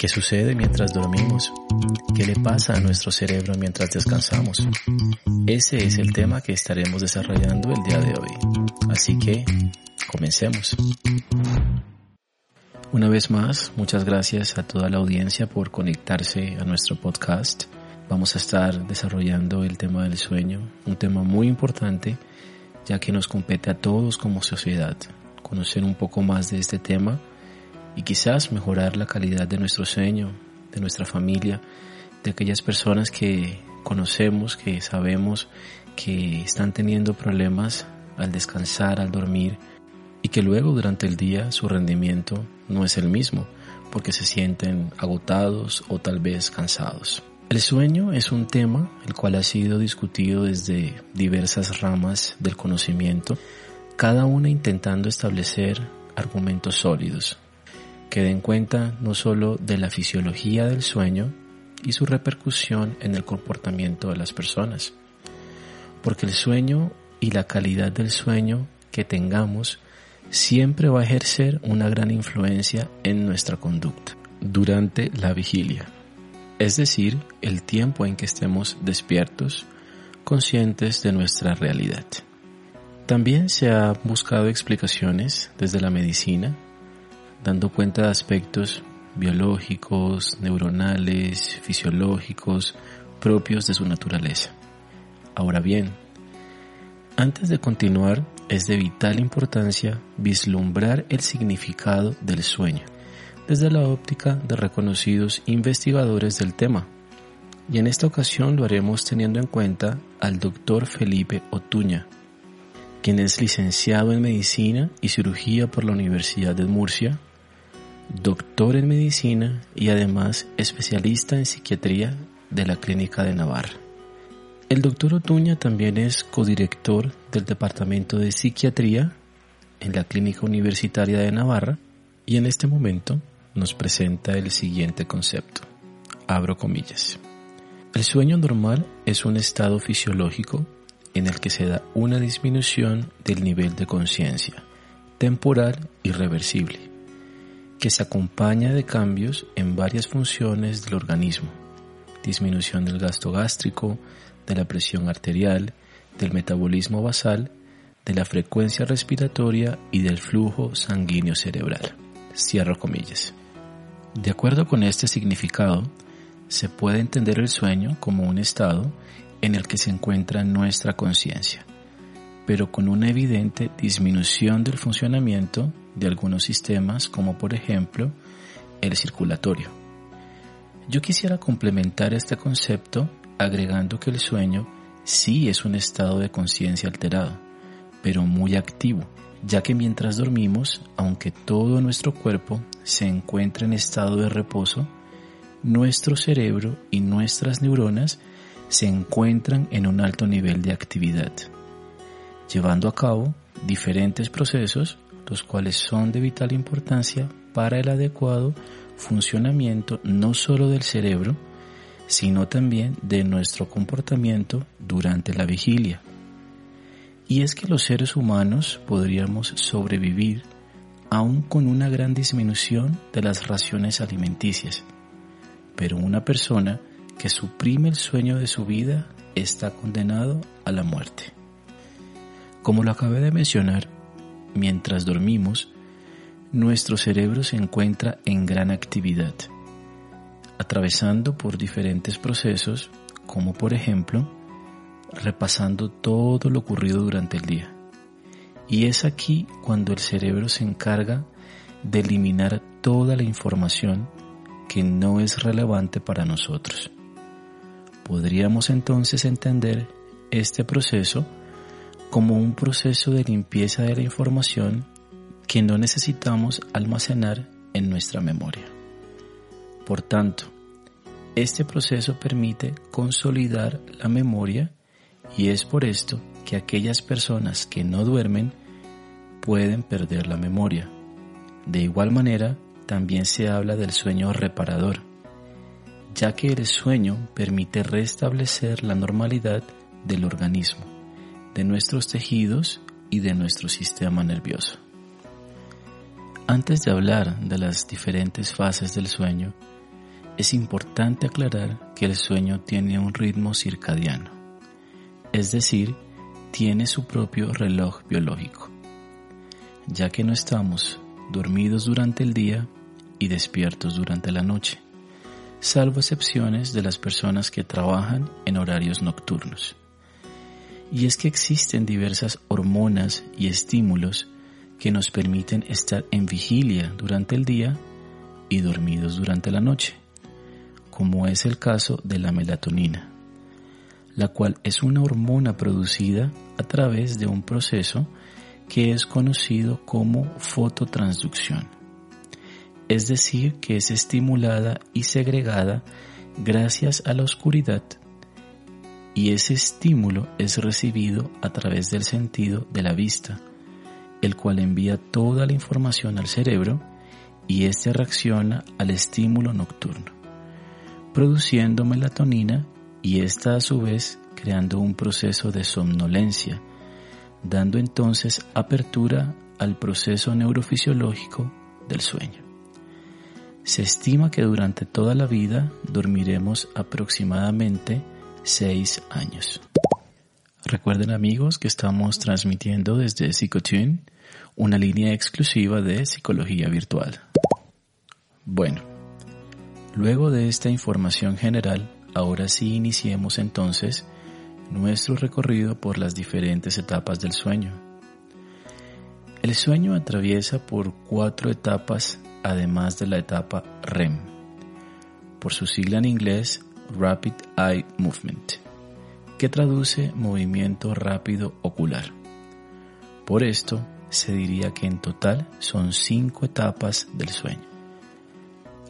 ¿Qué sucede mientras dormimos? ¿Qué le pasa a nuestro cerebro mientras descansamos? Ese es el tema que estaremos desarrollando el día de hoy. Así que, comencemos. Una vez más, muchas gracias a toda la audiencia por conectarse a nuestro podcast. Vamos a estar desarrollando el tema del sueño, un tema muy importante ya que nos compete a todos como sociedad conocer un poco más de este tema y quizás mejorar la calidad de nuestro sueño, de nuestra familia, de aquellas personas que conocemos, que sabemos que están teniendo problemas al descansar, al dormir y que luego durante el día su rendimiento no es el mismo porque se sienten agotados o tal vez cansados. El sueño es un tema el cual ha sido discutido desde diversas ramas del conocimiento, cada una intentando establecer argumentos sólidos que den cuenta no solo de la fisiología del sueño y su repercusión en el comportamiento de las personas, porque el sueño y la calidad del sueño que tengamos siempre va a ejercer una gran influencia en nuestra conducta durante la vigilia, es decir, el tiempo en que estemos despiertos, conscientes de nuestra realidad. También se ha buscado explicaciones desde la medicina dando cuenta de aspectos biológicos, neuronales, fisiológicos, propios de su naturaleza. Ahora bien, antes de continuar, es de vital importancia vislumbrar el significado del sueño desde la óptica de reconocidos investigadores del tema. Y en esta ocasión lo haremos teniendo en cuenta al doctor Felipe Otuña, quien es licenciado en Medicina y Cirugía por la Universidad de Murcia doctor en medicina y además especialista en psiquiatría de la Clínica de Navarra. El doctor Otuña también es codirector del Departamento de Psiquiatría en la Clínica Universitaria de Navarra y en este momento nos presenta el siguiente concepto. Abro comillas. El sueño normal es un estado fisiológico en el que se da una disminución del nivel de conciencia, temporal y reversible que se acompaña de cambios en varias funciones del organismo, disminución del gasto gástrico, de la presión arterial, del metabolismo basal, de la frecuencia respiratoria y del flujo sanguíneo cerebral. Cierro comillas. De acuerdo con este significado, se puede entender el sueño como un estado en el que se encuentra nuestra conciencia, pero con una evidente disminución del funcionamiento de algunos sistemas como por ejemplo el circulatorio. Yo quisiera complementar este concepto agregando que el sueño sí es un estado de conciencia alterado, pero muy activo, ya que mientras dormimos, aunque todo nuestro cuerpo se encuentra en estado de reposo, nuestro cerebro y nuestras neuronas se encuentran en un alto nivel de actividad, llevando a cabo diferentes procesos los cuales son de vital importancia para el adecuado funcionamiento no solo del cerebro, sino también de nuestro comportamiento durante la vigilia. Y es que los seres humanos podríamos sobrevivir aún con una gran disminución de las raciones alimenticias, pero una persona que suprime el sueño de su vida está condenado a la muerte. Como lo acabé de mencionar, mientras dormimos, nuestro cerebro se encuentra en gran actividad, atravesando por diferentes procesos, como por ejemplo, repasando todo lo ocurrido durante el día. Y es aquí cuando el cerebro se encarga de eliminar toda la información que no es relevante para nosotros. Podríamos entonces entender este proceso como un proceso de limpieza de la información que no necesitamos almacenar en nuestra memoria. Por tanto, este proceso permite consolidar la memoria y es por esto que aquellas personas que no duermen pueden perder la memoria. De igual manera, también se habla del sueño reparador, ya que el sueño permite restablecer la normalidad del organismo, de nuestros tejidos y de nuestro sistema nervioso. Antes de hablar de las diferentes fases del sueño, es importante aclarar que el sueño tiene un ritmo circadiano, es decir, tiene su propio reloj biológico, ya que no estamos dormidos durante el día y despiertos durante la noche, salvo excepciones de las personas que trabajan en horarios nocturnos. Y es que existen diversas hormonas y estímulos que nos permiten estar en vigilia durante el día y dormidos durante la noche como es el caso de la melatonina, la cual es una hormona producida a través de un proceso que es conocido como fototransducción, es decir, que es estimulada y segregada gracias a la oscuridad y ese estímulo es recibido a través del sentido de la vista, el cual envía toda la información al cerebro y éste reacciona al estímulo nocturno produciendo melatonina y esta a su vez creando un proceso de somnolencia, dando entonces apertura al proceso neurofisiológico del sueño. Se estima que durante toda la vida dormiremos aproximadamente 6 años. Recuerden amigos que estamos transmitiendo desde Psicotune, una línea exclusiva de psicología virtual. Bueno, Luego de esta información general, ahora sí iniciemos entonces nuestro recorrido por las diferentes etapas del sueño. El sueño atraviesa por cuatro etapas además de la etapa REM, por su sigla en inglés Rapid Eye Movement, que traduce movimiento rápido ocular. Por esto, se diría que en total son cinco etapas del sueño.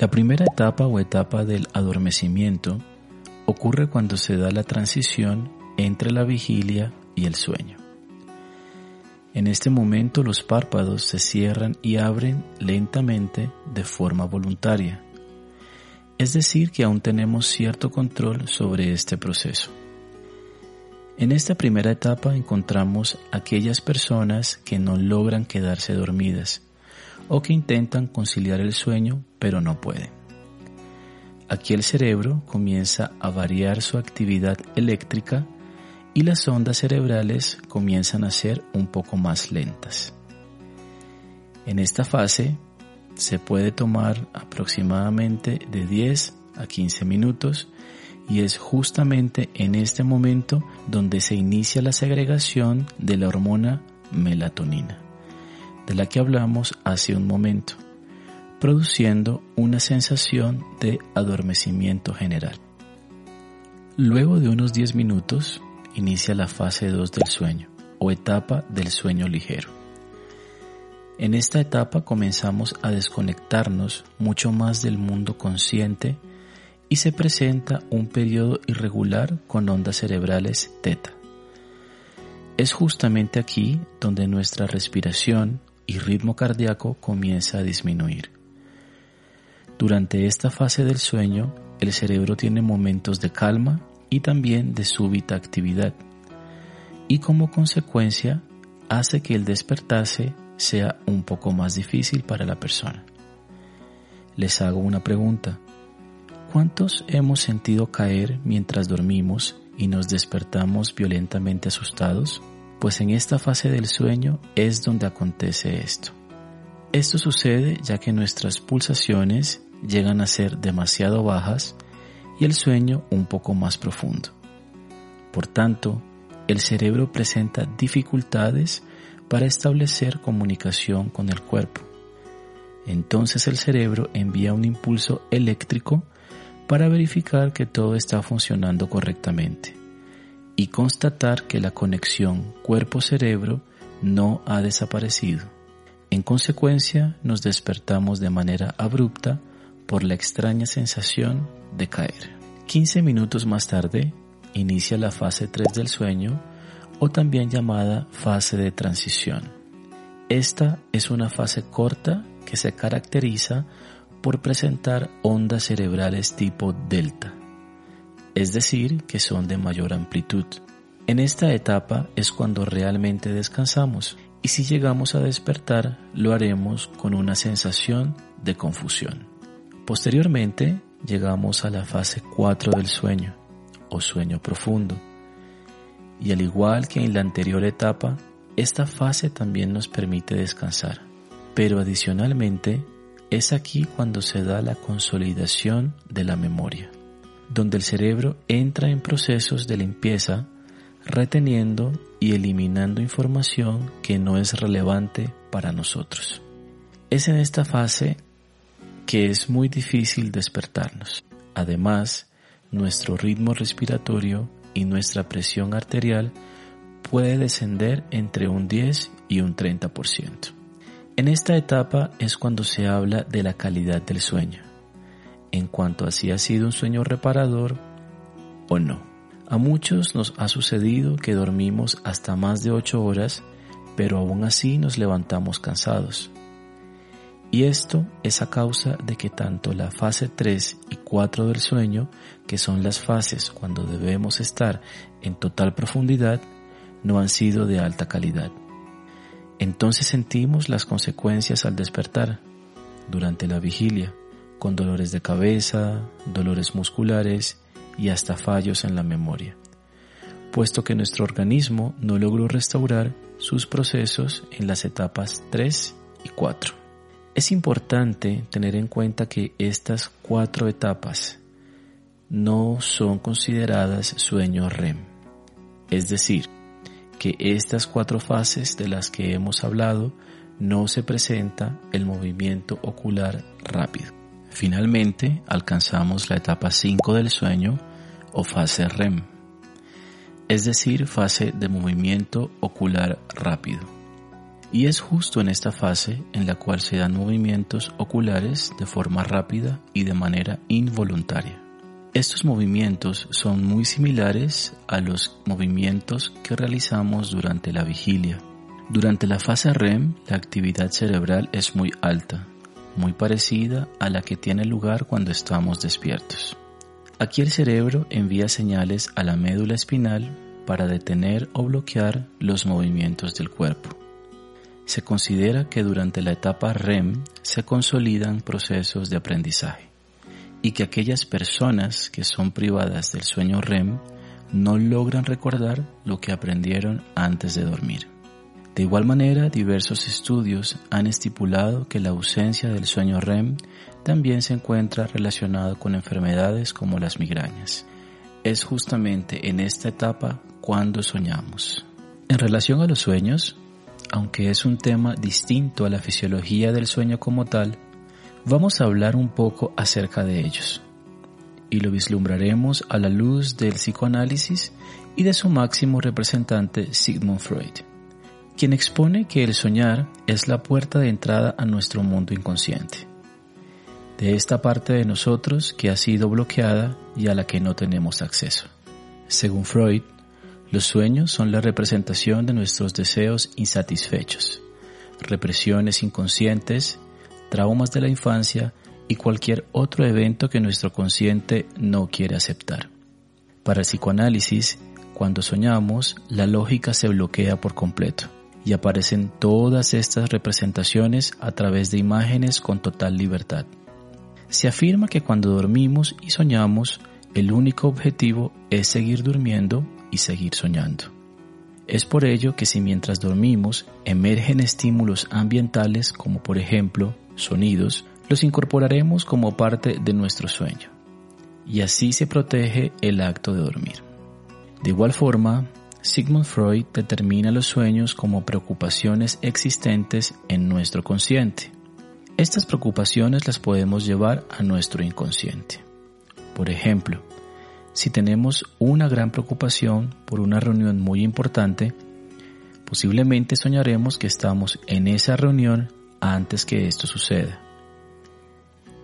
La primera etapa o etapa del adormecimiento ocurre cuando se da la transición entre la vigilia y el sueño. En este momento los párpados se cierran y abren lentamente de forma voluntaria, es decir, que aún tenemos cierto control sobre este proceso. En esta primera etapa encontramos aquellas personas que no logran quedarse dormidas, o que intentan conciliar el sueño pero no pueden. Aquí el cerebro comienza a variar su actividad eléctrica y las ondas cerebrales comienzan a ser un poco más lentas. En esta fase se puede tomar aproximadamente de 10 a 15 minutos y es justamente en este momento donde se inicia la segregación de la hormona melatonina de la que hablamos hace un momento, produciendo una sensación de adormecimiento general. Luego de unos 10 minutos inicia la fase 2 del sueño o etapa del sueño ligero. En esta etapa comenzamos a desconectarnos mucho más del mundo consciente y se presenta un periodo irregular con ondas cerebrales teta. Es justamente aquí donde nuestra respiración, y ritmo cardíaco comienza a disminuir. Durante esta fase del sueño, el cerebro tiene momentos de calma y también de súbita actividad, y como consecuencia hace que el despertarse sea un poco más difícil para la persona. Les hago una pregunta. ¿Cuántos hemos sentido caer mientras dormimos y nos despertamos violentamente asustados? pues en esta fase del sueño es donde acontece esto. Esto sucede ya que nuestras pulsaciones llegan a ser demasiado bajas y el sueño un poco más profundo. Por tanto, el cerebro presenta dificultades para establecer comunicación con el cuerpo. Entonces el cerebro envía un impulso eléctrico para verificar que todo está funcionando correctamente y constatar que la conexión cuerpo-cerebro no ha desaparecido. En consecuencia, nos despertamos de manera abrupta por la extraña sensación de caer. 15 minutos más tarde, inicia la fase 3 del sueño o también llamada fase de transición. Esta es una fase corta que se caracteriza por presentar ondas cerebrales tipo delta, es decir, que son de mayor amplitud. En esta etapa es cuando realmente descansamos y si llegamos a despertar lo haremos con una sensación de confusión. Posteriormente llegamos a la fase 4 del sueño o sueño profundo y al igual que en la anterior etapa, esta fase también nos permite descansar, pero adicionalmente es aquí cuando se da la consolidación de la memoria, donde el cerebro entra en procesos de limpieza, reteniendo y eliminando información que no es relevante para nosotros. Es en esta fase que es muy difícil despertarnos. Además, nuestro ritmo respiratorio y nuestra presión arterial puede descender entre un 10 y un 30%. En esta etapa es cuando se habla de la calidad del sueño, en cuanto a si ha sido un sueño reparador o no. A muchos nos ha sucedido que dormimos hasta más de 8 horas, pero aún así nos levantamos cansados. Y esto es a causa de que tanto la fase 3 y 4 del sueño, que son las fases cuando debemos estar en total profundidad, no han sido de alta calidad. Entonces sentimos las consecuencias al despertar durante la vigilia, con dolores de cabeza, dolores musculares y hasta fallos en la memoria, puesto que nuestro organismo no logró restaurar sus procesos en las etapas 3 y 4. Es importante tener en cuenta que estas cuatro etapas no son consideradas sueño REM, es decir, que estas cuatro fases de las que hemos hablado no se presenta el movimiento ocular rápido. Finalmente alcanzamos la etapa 5 del sueño o fase REM, es decir, fase de movimiento ocular rápido. Y es justo en esta fase en la cual se dan movimientos oculares de forma rápida y de manera involuntaria. Estos movimientos son muy similares a los movimientos que realizamos durante la vigilia. Durante la fase REM, la actividad cerebral es muy alta, muy parecida a la que tiene lugar cuando estamos despiertos. Aquí el cerebro envía señales a la médula espinal para detener o bloquear los movimientos del cuerpo. Se considera que durante la etapa REM se consolidan procesos de aprendizaje y que aquellas personas que son privadas del sueño REM no logran recordar lo que aprendieron antes de dormir. De igual manera, diversos estudios han estipulado que la ausencia del sueño REM también se encuentra relacionado con enfermedades como las migrañas. Es justamente en esta etapa cuando soñamos. En relación a los sueños, aunque es un tema distinto a la fisiología del sueño como tal, Vamos a hablar un poco acerca de ellos y lo vislumbraremos a la luz del psicoanálisis y de su máximo representante Sigmund Freud, quien expone que el soñar es la puerta de entrada a nuestro mundo inconsciente, de esta parte de nosotros que ha sido bloqueada y a la que no tenemos acceso. Según Freud, los sueños son la representación de nuestros deseos insatisfechos, represiones inconscientes traumas de la infancia y cualquier otro evento que nuestro consciente no quiere aceptar. Para el psicoanálisis, cuando soñamos, la lógica se bloquea por completo y aparecen todas estas representaciones a través de imágenes con total libertad. Se afirma que cuando dormimos y soñamos, el único objetivo es seguir durmiendo y seguir soñando. Es por ello que si mientras dormimos emergen estímulos ambientales como por ejemplo sonidos, los incorporaremos como parte de nuestro sueño. Y así se protege el acto de dormir. De igual forma, Sigmund Freud determina los sueños como preocupaciones existentes en nuestro consciente. Estas preocupaciones las podemos llevar a nuestro inconsciente. Por ejemplo, si tenemos una gran preocupación por una reunión muy importante, posiblemente soñaremos que estamos en esa reunión antes que esto suceda.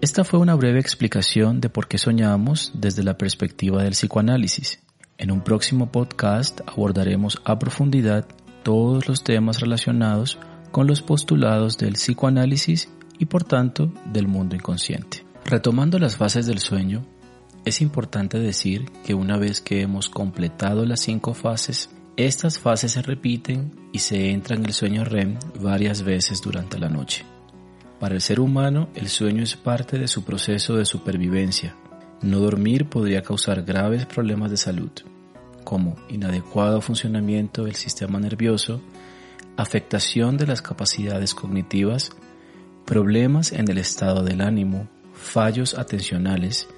Esta fue una breve explicación de por qué soñamos desde la perspectiva del psicoanálisis. En un próximo podcast abordaremos a profundidad todos los temas relacionados con los postulados del psicoanálisis y por tanto del mundo inconsciente. Retomando las fases del sueño, es importante decir que una vez que hemos completado las cinco fases, estas fases se repiten y se entra en el sueño REM varias veces durante la noche. Para el ser humano, el sueño es parte de su proceso de supervivencia. No dormir podría causar graves problemas de salud, como inadecuado funcionamiento del sistema nervioso, afectación de las capacidades cognitivas, problemas en el estado del ánimo, fallos atencionales,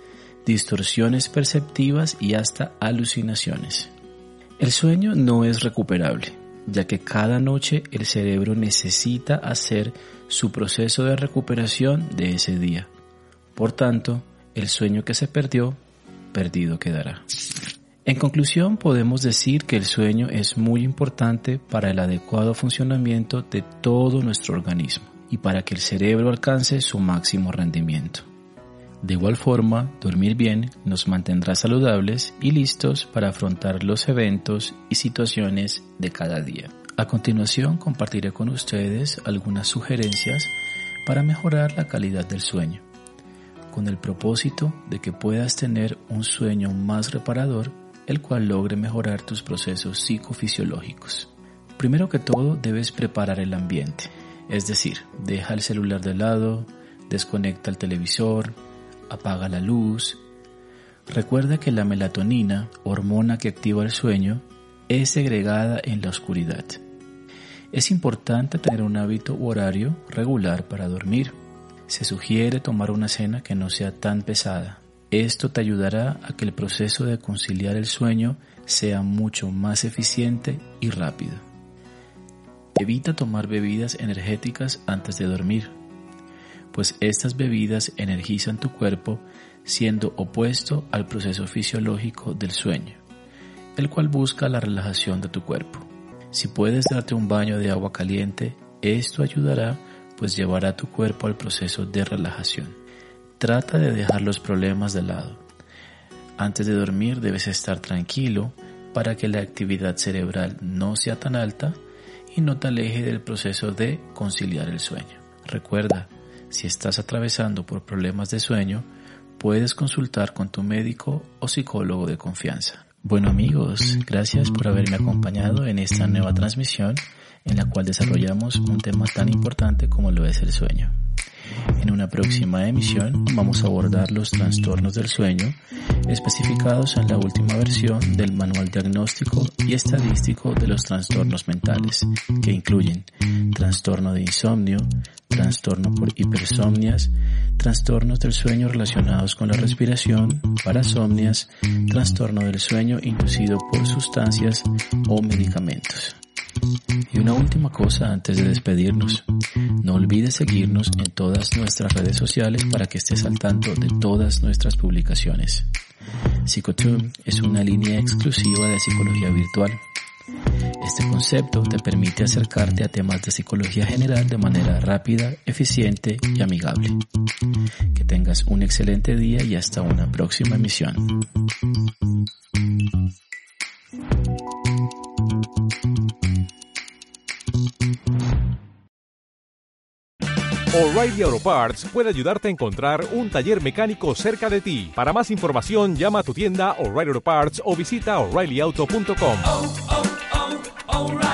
distorsiones perceptivas y hasta alucinaciones. El sueño no es recuperable, ya que cada noche el cerebro necesita hacer su proceso de recuperación de ese día. Por tanto, el sueño que se perdió, perdido quedará. En conclusión, podemos decir que el sueño es muy importante para el adecuado funcionamiento de todo nuestro organismo y para que el cerebro alcance su máximo rendimiento. De igual forma, dormir bien nos mantendrá saludables y listos para afrontar los eventos y situaciones de cada día. A continuación compartiré con ustedes algunas sugerencias para mejorar la calidad del sueño, con el propósito de que puedas tener un sueño más reparador, el cual logre mejorar tus procesos psicofisiológicos. Primero que todo debes preparar el ambiente, es decir, deja el celular de lado, desconecta el televisor, apaga la luz. Recuerda que la melatonina, hormona que activa el sueño, es segregada en la oscuridad. Es importante tener un hábito horario regular para dormir. Se sugiere tomar una cena que no sea tan pesada. Esto te ayudará a que el proceso de conciliar el sueño sea mucho más eficiente y rápido. Evita tomar bebidas energéticas antes de dormir pues estas bebidas energizan tu cuerpo siendo opuesto al proceso fisiológico del sueño, el cual busca la relajación de tu cuerpo. Si puedes darte un baño de agua caliente, esto ayudará pues llevará tu cuerpo al proceso de relajación. Trata de dejar los problemas de lado. Antes de dormir debes estar tranquilo para que la actividad cerebral no sea tan alta y no te aleje del proceso de conciliar el sueño. Recuerda, si estás atravesando por problemas de sueño, puedes consultar con tu médico o psicólogo de confianza. Bueno amigos, gracias por haberme acompañado en esta nueva transmisión en la cual desarrollamos un tema tan importante como lo es el sueño. En una próxima emisión vamos a abordar los trastornos del sueño especificados en la última versión del Manual Diagnóstico y Estadístico de los Trastornos Mentales, que incluyen trastorno de insomnio, trastorno por hipersomnias, trastornos del sueño relacionados con la respiración, parasomnias, trastorno del sueño inducido por sustancias o medicamentos. Y una última cosa antes de despedirnos. No olvides seguirnos en todas nuestras redes sociales para que estés al tanto de todas nuestras publicaciones. Psychotune es una línea exclusiva de psicología virtual. Este concepto te permite acercarte a temas de psicología general de manera rápida, eficiente y amigable. Que tengas un excelente día y hasta una próxima emisión. O'Reilly Auto Parts puede ayudarte a encontrar un taller mecánico cerca de ti. Para más información, llama a tu tienda O'Reilly Auto Parts o visita oreillyauto.com. alright.